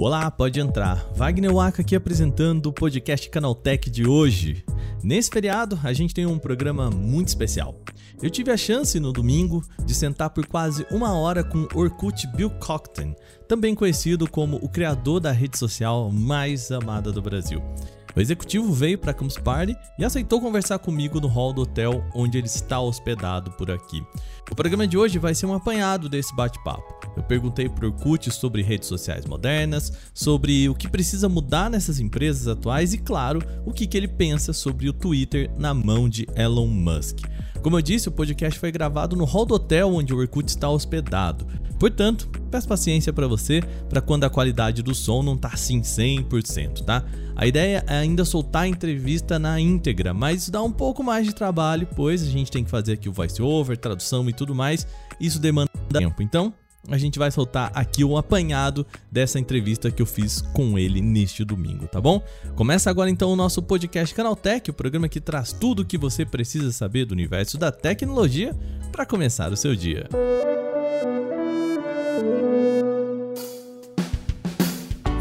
Olá, pode entrar. Wagner Waka aqui apresentando o podcast Canaltech de hoje. Nesse feriado, a gente tem um programa muito especial. Eu tive a chance no domingo de sentar por quase uma hora com Orkut Bill Cockton, também conhecido como o criador da rede social mais amada do Brasil. O executivo veio para Campus Party e aceitou conversar comigo no hall do hotel onde ele está hospedado por aqui. O programa de hoje vai ser um apanhado desse bate-papo. Eu perguntei para o Orkut sobre redes sociais modernas, sobre o que precisa mudar nessas empresas atuais e, claro, o que, que ele pensa sobre o Twitter na mão de Elon Musk. Como eu disse, o podcast foi gravado no hall do hotel onde o Orkut está hospedado. Portanto, peço paciência para você, para quando a qualidade do som não tá assim 100%, tá? A ideia é ainda soltar a entrevista na íntegra, mas isso dá um pouco mais de trabalho, pois a gente tem que fazer aqui o voice over, tradução e tudo mais. Isso demanda tempo. Então, a gente vai soltar aqui o um apanhado dessa entrevista que eu fiz com ele neste domingo, tá bom? Começa agora então o nosso podcast Canaltech, o programa que traz tudo o que você precisa saber do universo da tecnologia para começar o seu dia.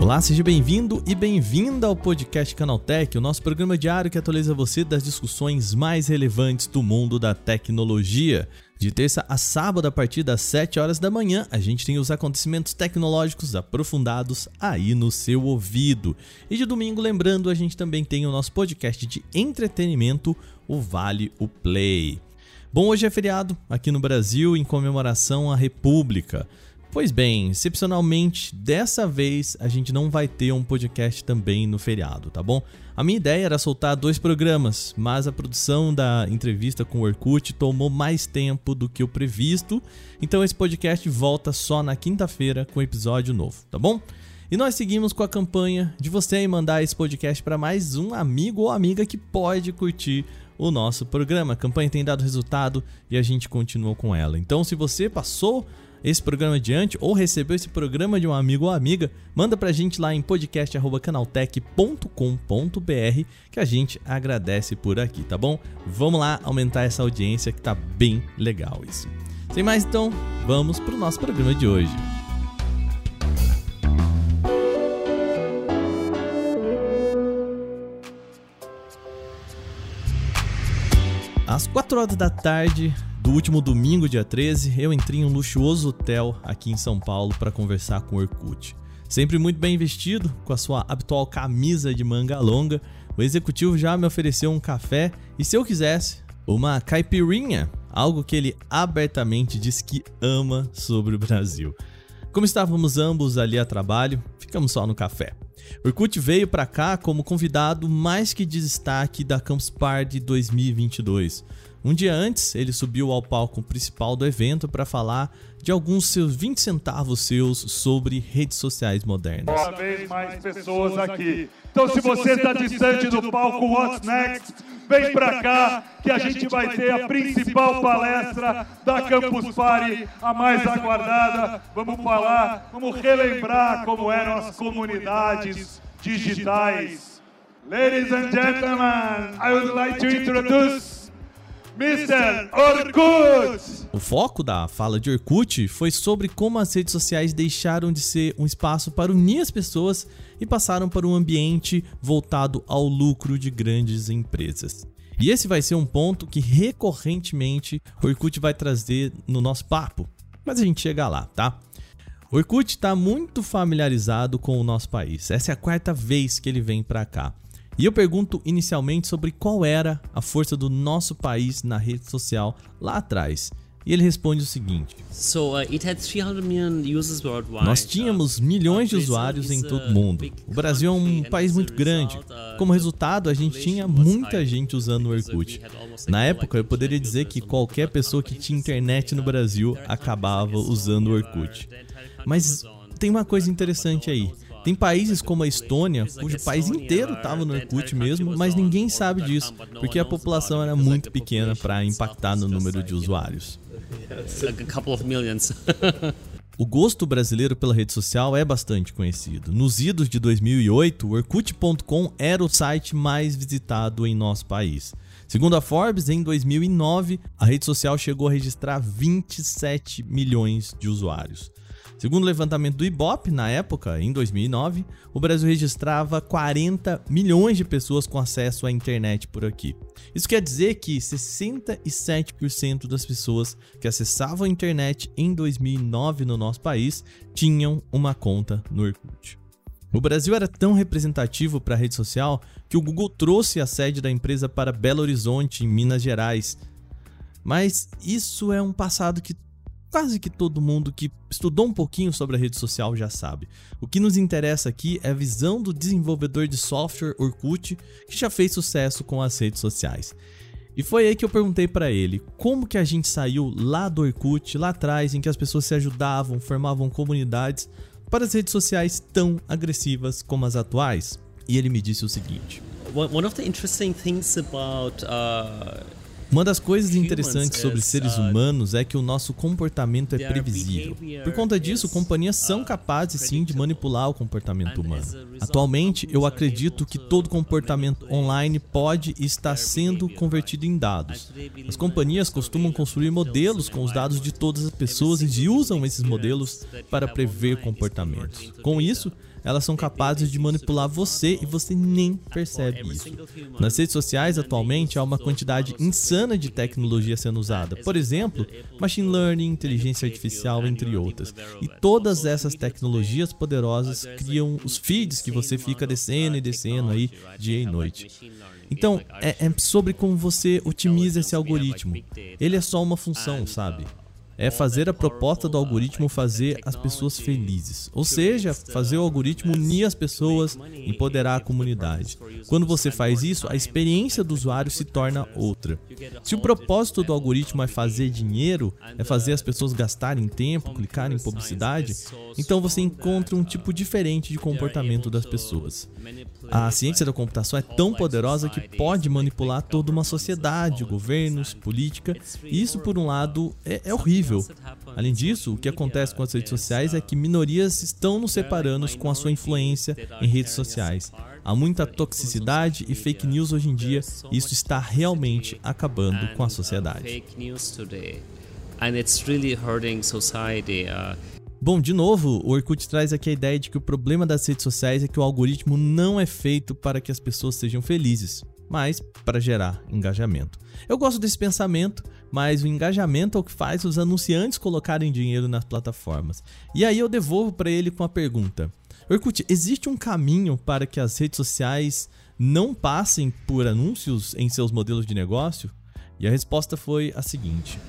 Olá, seja bem-vindo e bem-vinda ao podcast Canaltech, o nosso programa diário que atualiza você das discussões mais relevantes do mundo da tecnologia. De terça a sábado, a partir das 7 horas da manhã, a gente tem os acontecimentos tecnológicos aprofundados aí no seu ouvido. E de domingo, lembrando, a gente também tem o nosso podcast de entretenimento, o Vale o Play. Bom, hoje é feriado aqui no Brasil em comemoração à República. Pois bem, excepcionalmente, dessa vez a gente não vai ter um podcast também no feriado, tá bom? A minha ideia era soltar dois programas, mas a produção da entrevista com o Orkut tomou mais tempo do que o previsto, então esse podcast volta só na quinta-feira com episódio novo, tá bom? E nós seguimos com a campanha de você mandar esse podcast para mais um amigo ou amiga que pode curtir o nosso programa. A campanha tem dado resultado e a gente continua com ela. Então, se você passou esse programa adiante ou recebeu esse programa de um amigo ou amiga, manda pra gente lá em podcast@canaltech.com.br que a gente agradece por aqui, tá bom? Vamos lá aumentar essa audiência que tá bem legal isso. Sem mais então, vamos pro nosso programa de hoje. Às 4 horas da tarde, do último domingo, dia 13, eu entrei em um luxuoso hotel aqui em São Paulo para conversar com o Orkut. Sempre muito bem vestido, com a sua habitual camisa de manga longa, o executivo já me ofereceu um café e, se eu quisesse, uma caipirinha, algo que ele abertamente diz que ama sobre o Brasil. Como estávamos ambos ali a trabalho, ficamos só no café. Orkut veio para cá como convidado mais que de destaque da Campus Party 2022. Um dia antes, ele subiu ao palco principal do evento para falar de alguns seus 20 centavos seus sobre redes sociais modernas. Cada vez mais pessoas aqui. Então, se você está distante do palco What's Next, vem para cá que a gente vai ter a principal palestra da Campus Party, a mais aguardada. Vamos falar, vamos relembrar como eram as comunidades digitais. Ladies and gentlemen, I would like to introduce Mr. Orkut! O foco da fala de Orkut foi sobre como as redes sociais deixaram de ser um espaço para unir as pessoas e passaram para um ambiente voltado ao lucro de grandes empresas. E esse vai ser um ponto que recorrentemente o Orkut vai trazer no nosso papo, mas a gente chega lá, tá? O Orkut está muito familiarizado com o nosso país. Essa é a quarta vez que ele vem para cá. E eu pergunto inicialmente sobre qual era a força do nosso país na rede social lá atrás. E ele responde o seguinte: uh, Nós tínhamos uh, milhões de usuários em todo o mundo. O Brasil é um país muito grande. uh, Como resultado, a gente tinha muita gente usando o Orkut. Na época, eu poderia dizer que qualquer pessoa que tinha internet no Brasil acabava usando o Orkut. Mas tem uma coisa interessante aí. Tem países como a Estônia, cujo país inteiro estava no Orkut mesmo, mas ninguém sabe disso, porque a população era muito pequena para impactar no número de usuários. O gosto brasileiro pela rede social é bastante conhecido. Nos idos de 2008, o Orkut.com era o site mais visitado em nosso país. Segundo a Forbes, em 2009, a rede social chegou a registrar 27 milhões de usuários. Segundo o levantamento do Ibope, na época, em 2009, o Brasil registrava 40 milhões de pessoas com acesso à internet por aqui. Isso quer dizer que 67% das pessoas que acessavam a internet em 2009 no nosso país tinham uma conta no Orkut. O Brasil era tão representativo para a rede social que o Google trouxe a sede da empresa para Belo Horizonte, em Minas Gerais. Mas isso é um passado que quase que todo mundo que estudou um pouquinho sobre a rede social já sabe. O que nos interessa aqui é a visão do desenvolvedor de software Orkut, que já fez sucesso com as redes sociais. E foi aí que eu perguntei para ele como que a gente saiu lá do Orkut, lá atrás, em que as pessoas se ajudavam, formavam comunidades, para as redes sociais tão agressivas como as atuais. E ele me disse o seguinte: One of the interesting things about uh, uma das coisas interessantes sobre seres humanos é que o nosso comportamento é previsível. Por conta disso, companhias são capazes sim de manipular o comportamento humano. Atualmente, eu acredito que todo comportamento online pode e está sendo convertido em dados. As companhias costumam construir modelos com os dados de todas as pessoas e usam esses modelos para prever comportamentos. Com isso, elas são capazes de manipular você e você nem percebe isso. Nas redes sociais, atualmente, há uma quantidade insana de tecnologia sendo usada. Por exemplo, machine learning, inteligência artificial, entre outras. E todas essas tecnologias poderosas criam os feeds que você fica descendo e descendo aí dia e noite. Então, é, é sobre como você otimiza esse algoritmo. Ele é só uma função, sabe? É fazer a proposta do algoritmo fazer as pessoas felizes. Ou seja, fazer o algoritmo unir as pessoas, empoderar a comunidade. Quando você faz isso, a experiência do usuário se torna outra. Se o propósito do algoritmo é fazer dinheiro, é fazer as pessoas gastarem tempo, clicarem em publicidade, então você encontra um tipo diferente de comportamento das pessoas. A ciência da computação é tão poderosa que pode manipular toda uma sociedade, governos, política, e isso, por um lado, é, é horrível Além disso, o que acontece com as redes sociais é que minorias estão nos separando com a sua influência em redes sociais. Há muita toxicidade e fake news hoje em dia, e isso está realmente acabando com a sociedade. Bom, de novo, o Orkut traz aqui a ideia de que o problema das redes sociais é que o algoritmo não é feito para que as pessoas sejam felizes, mas para gerar engajamento. Eu gosto desse pensamento, mas o engajamento é o que faz os anunciantes colocarem dinheiro nas plataformas. E aí eu devolvo para ele com a pergunta: Orkut, existe um caminho para que as redes sociais não passem por anúncios em seus modelos de negócio? E a resposta foi a seguinte: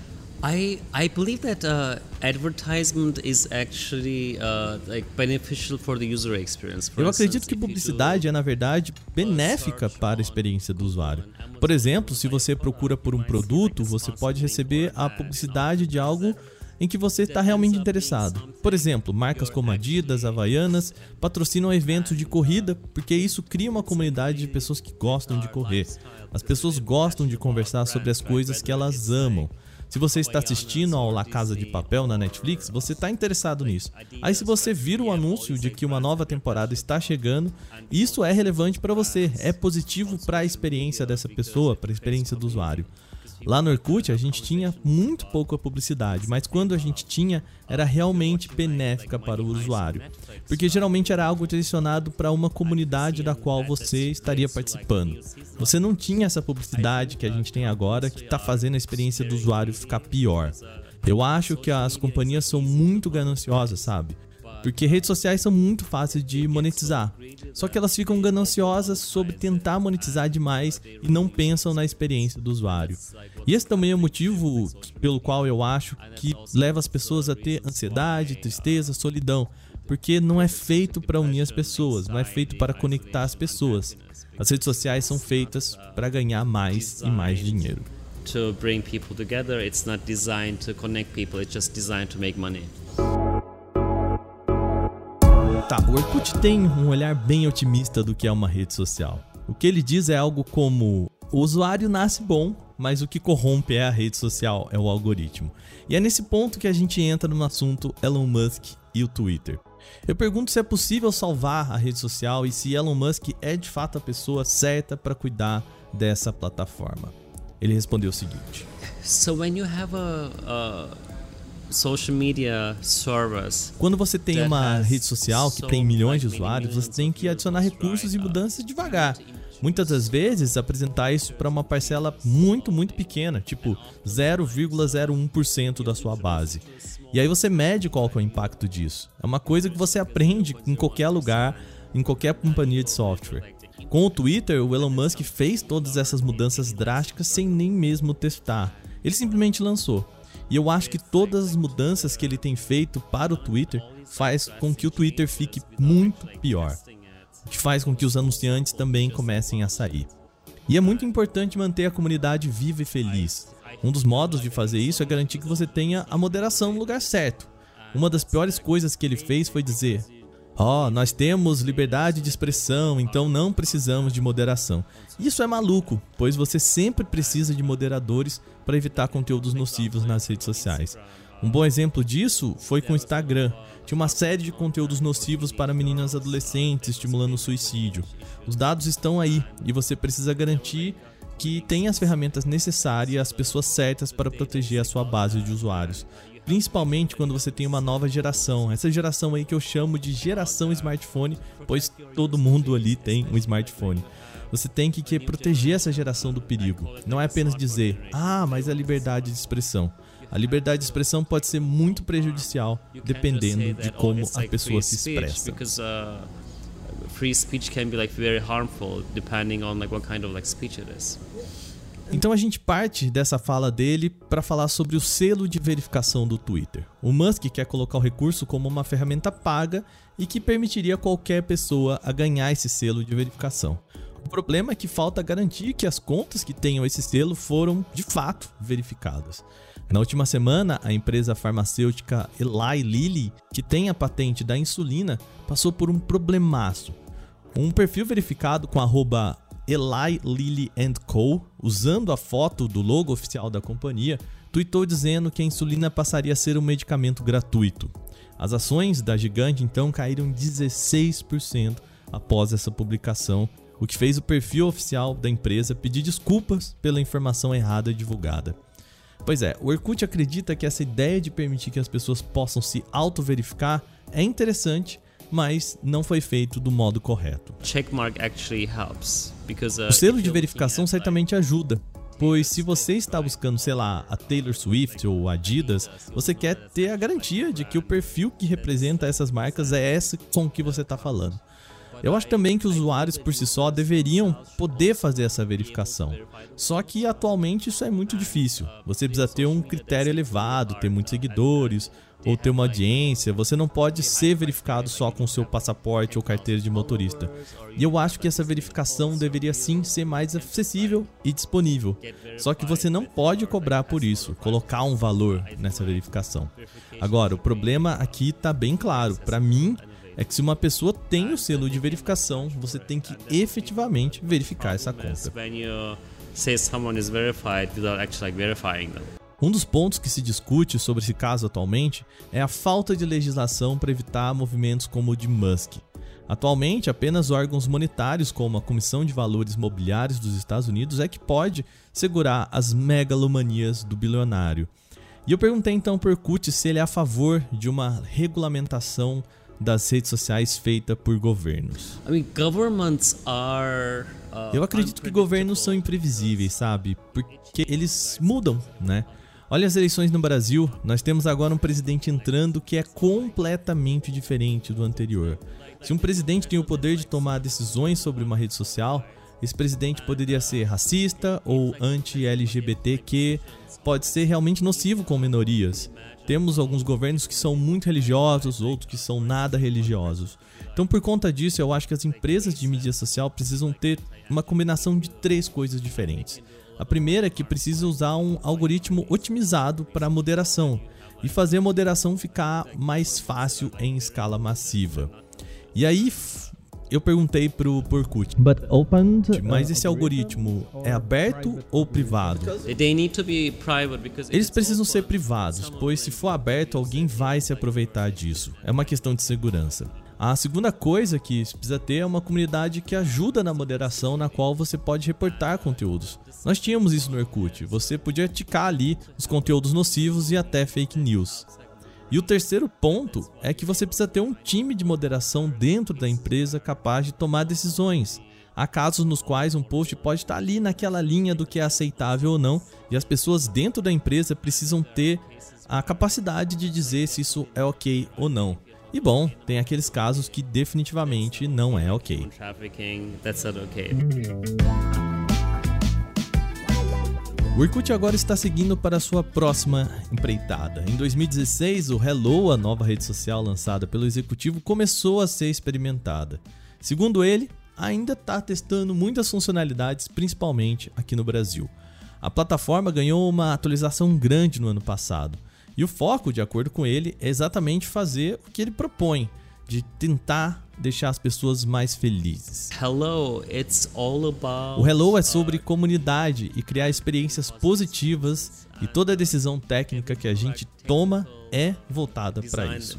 I I believe that uh, advertisement is actually uh, like beneficial for the user experience. For Eu acredito que publicidade é na verdade benéfica para a experiência do usuário. Por exemplo, se você procura por um produto, você pode receber a publicidade de algo em que você está realmente interessado. Por exemplo, marcas como Adidas, Havaianas patrocinam eventos de corrida porque isso cria uma comunidade de pessoas que gostam de correr. As pessoas gostam de conversar sobre as coisas que elas amam. Se você está assistindo ao La Casa de Papel na Netflix, você está interessado nisso. Aí, se você vira o anúncio de que uma nova temporada está chegando, isso é relevante para você, é positivo para a experiência dessa pessoa, para a experiência do usuário. Lá no Orkut a gente tinha muito pouca publicidade, mas quando a gente tinha, era realmente benéfica para o usuário, porque geralmente era algo direcionado para uma comunidade da qual você estaria participando. Você não tinha essa publicidade que a gente tem agora que está fazendo a experiência do usuário ficar pior. Eu acho que as companhias são muito gananciosas, sabe? Porque redes sociais são muito fáceis de monetizar. Só que elas ficam gananciosas sobre tentar monetizar demais e não pensam na experiência do usuário. E esse também é o motivo pelo qual eu acho que leva as pessoas a ter ansiedade, tristeza, solidão. Porque não é feito para unir as pessoas, não é feito para conectar as pessoas. As redes sociais são feitas para ganhar mais e mais dinheiro. To bring people together, it's not designed to connect people, it's just designed to make money. O Orkut tem um olhar bem otimista do que é uma rede social. O que ele diz é algo como: o usuário nasce bom, mas o que corrompe é a rede social, é o algoritmo. E é nesse ponto que a gente entra no assunto Elon Musk e o Twitter. Eu pergunto se é possível salvar a rede social e se Elon Musk é de fato a pessoa certa para cuidar dessa plataforma. Ele respondeu o seguinte: So when you have a, a social media service Quando você tem uma rede social que tem milhões de usuários, você tem que adicionar recursos e mudanças devagar. Muitas das vezes, apresentar isso para uma parcela muito, muito pequena, tipo 0,01% da sua base. E aí você mede qual é o impacto disso. É uma coisa que você aprende em qualquer lugar, em qualquer companhia de software. Com o Twitter, o Elon Musk fez todas essas mudanças drásticas sem nem mesmo testar. Ele simplesmente lançou. E eu acho que todas as mudanças que ele tem feito para o Twitter faz com que o Twitter fique muito pior que faz com que os anunciantes também comecem a sair. E é muito importante manter a comunidade viva e feliz. Um dos modos de fazer isso é garantir que você tenha a moderação no lugar certo. Uma das piores coisas que ele fez foi dizer: Ó, oh, nós temos liberdade de expressão, então não precisamos de moderação. Isso é maluco, pois você sempre precisa de moderadores para evitar conteúdos nocivos nas redes sociais. Um bom exemplo disso foi com o Instagram. Tinha uma série de conteúdos nocivos para meninas adolescentes, estimulando o suicídio. Os dados estão aí e você precisa garantir que tem as ferramentas necessárias e as pessoas certas para proteger a sua base de usuários. Principalmente quando você tem uma nova geração. Essa geração aí que eu chamo de geração smartphone, pois todo mundo ali tem um smartphone. Você tem que, que proteger essa geração do perigo. Não é apenas dizer, ah, mas é liberdade de expressão. A liberdade de expressão pode ser muito prejudicial dependendo de como a pessoa se expressa. Uh, free speech can be like very harmful depending on like what kind of like speech it is. Então a gente parte dessa fala dele para falar sobre o selo de verificação do Twitter. O Musk quer colocar o recurso como uma ferramenta paga e que permitiria qualquer pessoa a ganhar esse selo de verificação. O problema é que falta garantir que as contas que tenham esse selo foram de fato verificadas. Na última semana, a empresa farmacêutica Eli Lilly, que tem a patente da insulina, passou por um problemaço. Um perfil verificado com arroba Eli Lilly Co., usando a foto do logo oficial da companhia, tweetou dizendo que a insulina passaria a ser um medicamento gratuito. As ações da gigante então caíram 16% após essa publicação, o que fez o perfil oficial da empresa pedir desculpas pela informação errada divulgada. Pois é, o Orkut acredita que essa ideia de permitir que as pessoas possam se auto-verificar é interessante, mas não foi feito do modo correto. Uh, o selo de verificação certamente ajuda, pois se você está buscando, sei lá, a Taylor Swift ou a Adidas, você quer ter a garantia de que o perfil que representa essas marcas é esse com que você está falando. Eu acho também que os usuários por si só deveriam poder fazer essa verificação. Só que atualmente isso é muito difícil. Você precisa ter um critério elevado, ter muitos seguidores ou ter uma audiência. Você não pode ser verificado só com seu passaporte ou carteira de motorista. E eu acho que essa verificação deveria sim ser mais acessível e disponível. Só que você não pode cobrar por isso, colocar um valor nessa verificação. Agora, o problema aqui está bem claro. Para mim, é que se uma pessoa tem o selo de verificação, você tem que efetivamente verificar essa conta. Um dos pontos que se discute sobre esse caso atualmente é a falta de legislação para evitar movimentos como o de Musk. Atualmente, apenas órgãos monetários, como a Comissão de Valores Mobiliários dos Estados Unidos, é que pode segurar as megalomanias do bilionário. E eu perguntei então por Kut se ele é a favor de uma regulamentação das redes sociais feita por governos. I mean, governments are, uh, Eu acredito que governos são imprevisíveis, sabe? Porque eles mudam, né? Olha as eleições no Brasil, nós temos agora um presidente entrando que é completamente diferente do anterior. Se um presidente tem o poder de tomar decisões sobre uma rede social, esse presidente poderia ser racista ou anti-LGBTQ, pode ser realmente nocivo com minorias. Temos alguns governos que são muito religiosos, outros que são nada religiosos. Então, por conta disso, eu acho que as empresas de mídia social precisam ter uma combinação de três coisas diferentes. A primeira é que precisa usar um algoritmo otimizado para moderação e fazer a moderação ficar mais fácil em escala massiva. E aí eu perguntei pro Porkut, mas esse algoritmo é aberto ou privado? Eles precisam ser privados, pois se for aberto, alguém vai se aproveitar disso. É uma questão de segurança. A segunda coisa que precisa ter é uma comunidade que ajuda na moderação, na qual você pode reportar conteúdos. Nós tínhamos isso no Orkut, você podia ticar ali os conteúdos nocivos e até fake news. E o terceiro ponto é que você precisa ter um time de moderação dentro da empresa capaz de tomar decisões. Há casos nos quais um post pode estar ali naquela linha do que é aceitável ou não, e as pessoas dentro da empresa precisam ter a capacidade de dizer se isso é ok ou não. E bom, tem aqueles casos que definitivamente não é ok. O Orkut agora está seguindo para sua próxima empreitada. Em 2016, o Hello, a nova rede social lançada pelo executivo, começou a ser experimentada. Segundo ele, ainda está testando muitas funcionalidades, principalmente aqui no Brasil. A plataforma ganhou uma atualização grande no ano passado. E o foco, de acordo com ele, é exatamente fazer o que ele propõe, de tentar deixar as pessoas mais felizes. Hello, it's all about... O Hello é sobre comunidade e criar experiências positivas e toda decisão técnica que a gente toma é voltada para isso.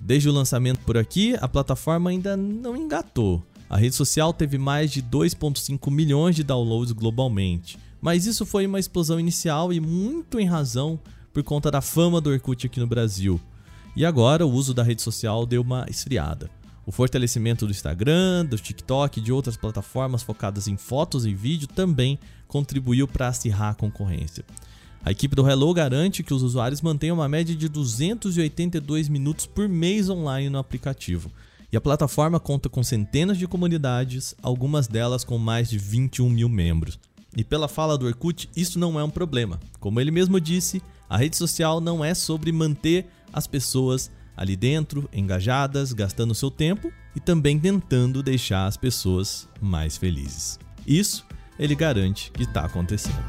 Desde o lançamento por aqui, a plataforma ainda não engatou. A rede social teve mais de 2,5 milhões de downloads globalmente. Mas isso foi uma explosão inicial e muito em razão por conta da fama do Orkut aqui no Brasil. E agora o uso da rede social deu uma esfriada. O fortalecimento do Instagram, do TikTok e de outras plataformas focadas em fotos e vídeo também contribuiu para acirrar a concorrência. A equipe do Hello garante que os usuários mantenham uma média de 282 minutos por mês online no aplicativo. E a plataforma conta com centenas de comunidades, algumas delas com mais de 21 mil membros. E pela fala do Orkut, isso não é um problema. Como ele mesmo disse, a rede social não é sobre manter as pessoas ali dentro, engajadas, gastando seu tempo e também tentando deixar as pessoas mais felizes. Isso ele garante que está acontecendo.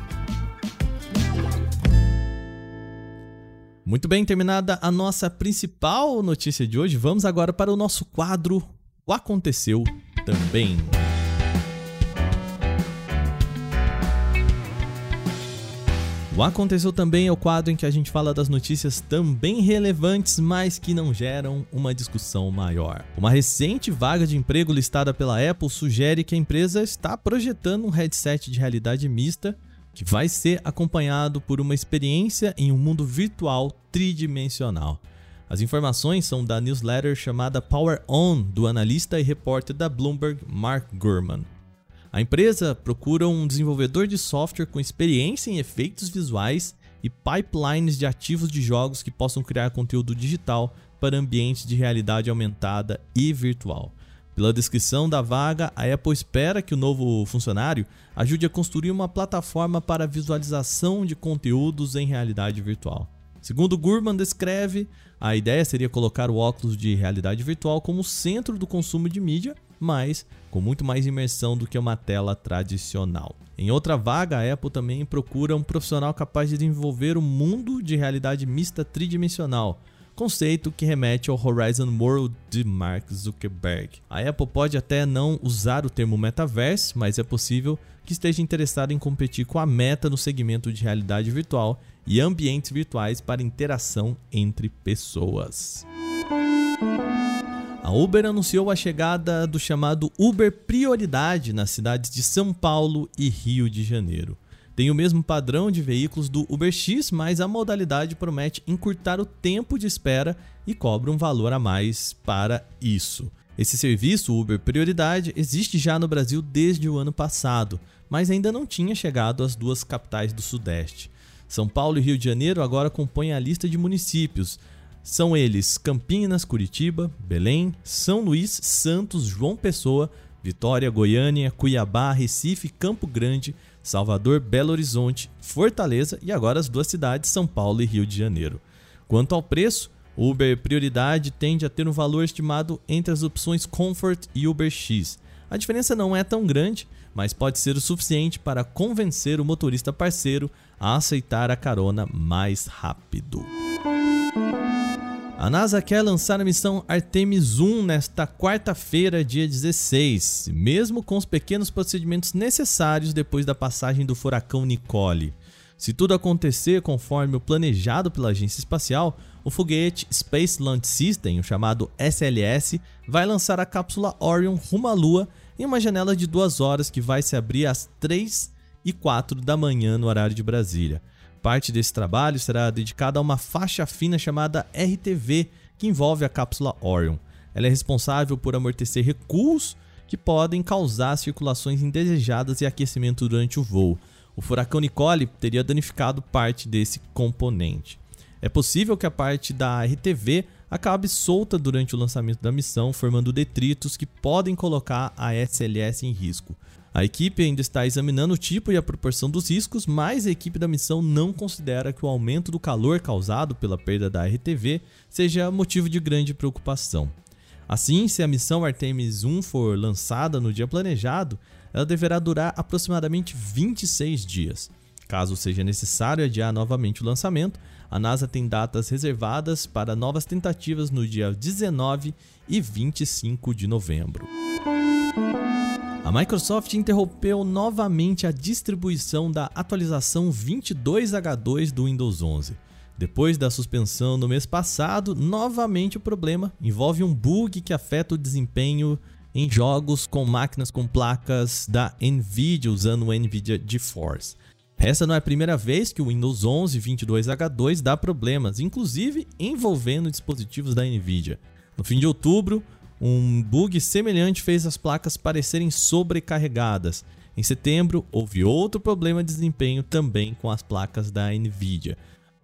Muito bem, terminada a nossa principal notícia de hoje, vamos agora para o nosso quadro O Aconteceu Também. O Aconteceu Também é o quadro em que a gente fala das notícias também relevantes, mas que não geram uma discussão maior. Uma recente vaga de emprego listada pela Apple sugere que a empresa está projetando um headset de realidade mista que vai ser acompanhado por uma experiência em um mundo virtual tridimensional. As informações são da newsletter chamada Power On, do analista e repórter da Bloomberg Mark Gurman. A empresa procura um desenvolvedor de software com experiência em efeitos visuais e pipelines de ativos de jogos que possam criar conteúdo digital para ambientes de realidade aumentada e virtual. Pela descrição da vaga, a Apple espera que o novo funcionário ajude a construir uma plataforma para visualização de conteúdos em realidade virtual. Segundo Gurman descreve, a ideia seria colocar o óculos de realidade virtual como centro do consumo de mídia mas com muito mais imersão do que uma tela tradicional. Em outra vaga, a Apple também procura um profissional capaz de desenvolver um mundo de realidade mista tridimensional, conceito que remete ao Horizon World de Mark Zuckerberg. A Apple pode até não usar o termo metaverse, mas é possível que esteja interessado em competir com a Meta no segmento de realidade virtual e ambientes virtuais para interação entre pessoas. A Uber anunciou a chegada do chamado Uber Prioridade nas cidades de São Paulo e Rio de Janeiro. Tem o mesmo padrão de veículos do UberX, mas a modalidade promete encurtar o tempo de espera e cobra um valor a mais para isso. Esse serviço, Uber Prioridade, existe já no Brasil desde o ano passado, mas ainda não tinha chegado às duas capitais do Sudeste. São Paulo e Rio de Janeiro agora compõem a lista de municípios, são eles Campinas, Curitiba, Belém, São Luís, Santos, João Pessoa, Vitória, Goiânia, Cuiabá, Recife, Campo Grande, Salvador, Belo Horizonte, Fortaleza e agora as duas cidades, São Paulo e Rio de Janeiro. Quanto ao preço, Uber Prioridade tende a ter um valor estimado entre as opções Comfort e Uber X. A diferença não é tão grande, mas pode ser o suficiente para convencer o motorista parceiro a aceitar a carona mais rápido. A NASA quer lançar a missão Artemis 1 nesta quarta-feira, dia 16, mesmo com os pequenos procedimentos necessários depois da passagem do furacão Nicole. Se tudo acontecer conforme o planejado pela agência espacial, o foguete Space Launch System, o chamado SLS, vai lançar a cápsula Orion rumo à Lua em uma janela de duas horas que vai se abrir às 3 e 4 da manhã no horário de Brasília. Parte desse trabalho será dedicada a uma faixa fina chamada RTV, que envolve a cápsula Orion. Ela é responsável por amortecer recuos que podem causar circulações indesejadas e aquecimento durante o voo. O furacão Nicole teria danificado parte desse componente. É possível que a parte da RTV acabe solta durante o lançamento da missão, formando detritos que podem colocar a SLS em risco. A equipe ainda está examinando o tipo e a proporção dos riscos, mas a equipe da missão não considera que o aumento do calor causado pela perda da RTV seja motivo de grande preocupação. Assim, se a missão Artemis 1 for lançada no dia planejado, ela deverá durar aproximadamente 26 dias. Caso seja necessário adiar novamente o lançamento, a NASA tem datas reservadas para novas tentativas no dia 19 e 25 de novembro. Microsoft interrompeu novamente a distribuição da atualização 22H2 do Windows 11. Depois da suspensão no mês passado, novamente o problema envolve um bug que afeta o desempenho em jogos com máquinas com placas da Nvidia usando o Nvidia GeForce. Essa não é a primeira vez que o Windows 11 22H2 dá problemas, inclusive envolvendo dispositivos da Nvidia. No fim de outubro, um bug semelhante fez as placas parecerem sobrecarregadas. Em setembro, houve outro problema de desempenho também com as placas da Nvidia.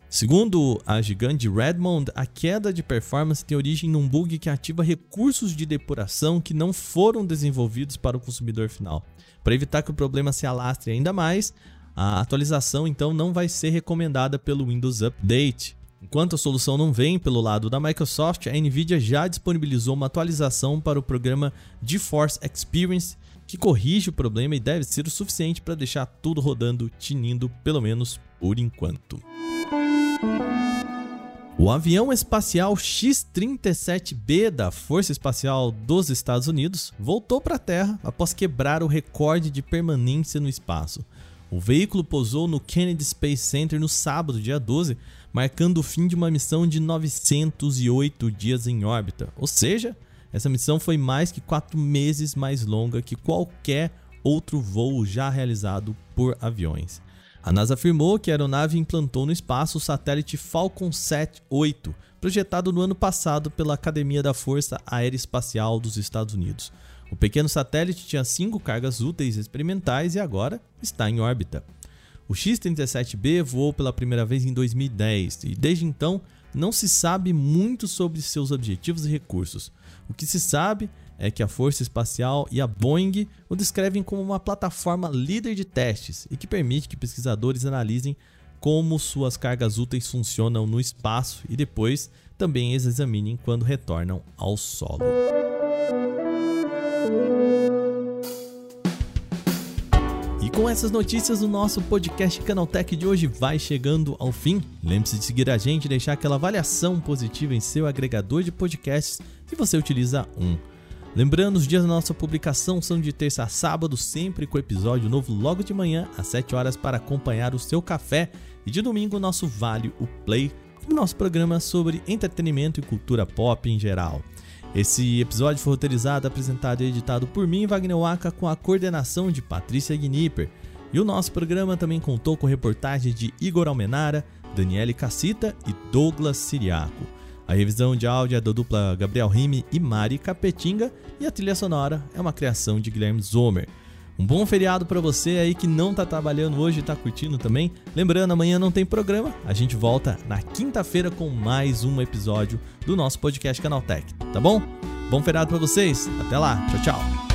Segundo a gigante Redmond, a queda de performance tem origem num bug que ativa recursos de depuração que não foram desenvolvidos para o consumidor final. Para evitar que o problema se alastre ainda mais, a atualização então não vai ser recomendada pelo Windows Update. Enquanto a solução não vem pelo lado da Microsoft, a Nvidia já disponibilizou uma atualização para o programa GeForce Experience que corrige o problema e deve ser o suficiente para deixar tudo rodando tinindo, pelo menos por enquanto. O avião espacial X-37B da Força Espacial dos Estados Unidos voltou para a Terra após quebrar o recorde de permanência no espaço. O veículo pousou no Kennedy Space Center no sábado, dia 12, marcando o fim de uma missão de 908 dias em órbita. Ou seja, essa missão foi mais que quatro meses mais longa que qualquer outro voo já realizado por aviões. A NASA afirmou que a aeronave implantou no espaço o satélite Falcon 7-8, projetado no ano passado pela Academia da Força Aeroespacial dos Estados Unidos. O pequeno satélite tinha cinco cargas úteis experimentais e agora está em órbita. O X-37B voou pela primeira vez em 2010 e desde então não se sabe muito sobre seus objetivos e recursos. O que se sabe é que a Força Espacial e a Boeing o descrevem como uma plataforma líder de testes e que permite que pesquisadores analisem como suas cargas úteis funcionam no espaço e depois também as examinem quando retornam ao solo. E com essas notícias, o nosso podcast Canaltech de hoje vai chegando ao fim. Lembre-se de seguir a gente e deixar aquela avaliação positiva em seu agregador de podcasts se você utiliza um. Lembrando, os dias da nossa publicação são de terça a sábado, sempre com episódio novo logo de manhã, às 7 horas, para acompanhar o seu café. E de domingo, nosso Vale, o Play, o nosso programa sobre entretenimento e cultura pop em geral. Esse episódio foi roteirizado, apresentado e editado por mim, Wagner Waka, com a coordenação de Patrícia Gnipper. E o nosso programa também contou com reportagens de Igor Almenara, Daniele Cassita e Douglas Siriaco. A revisão de áudio é da dupla Gabriel Rime e Mari Capetinga e a trilha sonora é uma criação de Guilherme Zomer. Um bom feriado para você aí que não tá trabalhando hoje e tá curtindo também. Lembrando, amanhã não tem programa. A gente volta na quinta-feira com mais um episódio do nosso podcast Canaltech, tá bom? Bom feriado para vocês. Até lá. Tchau, tchau.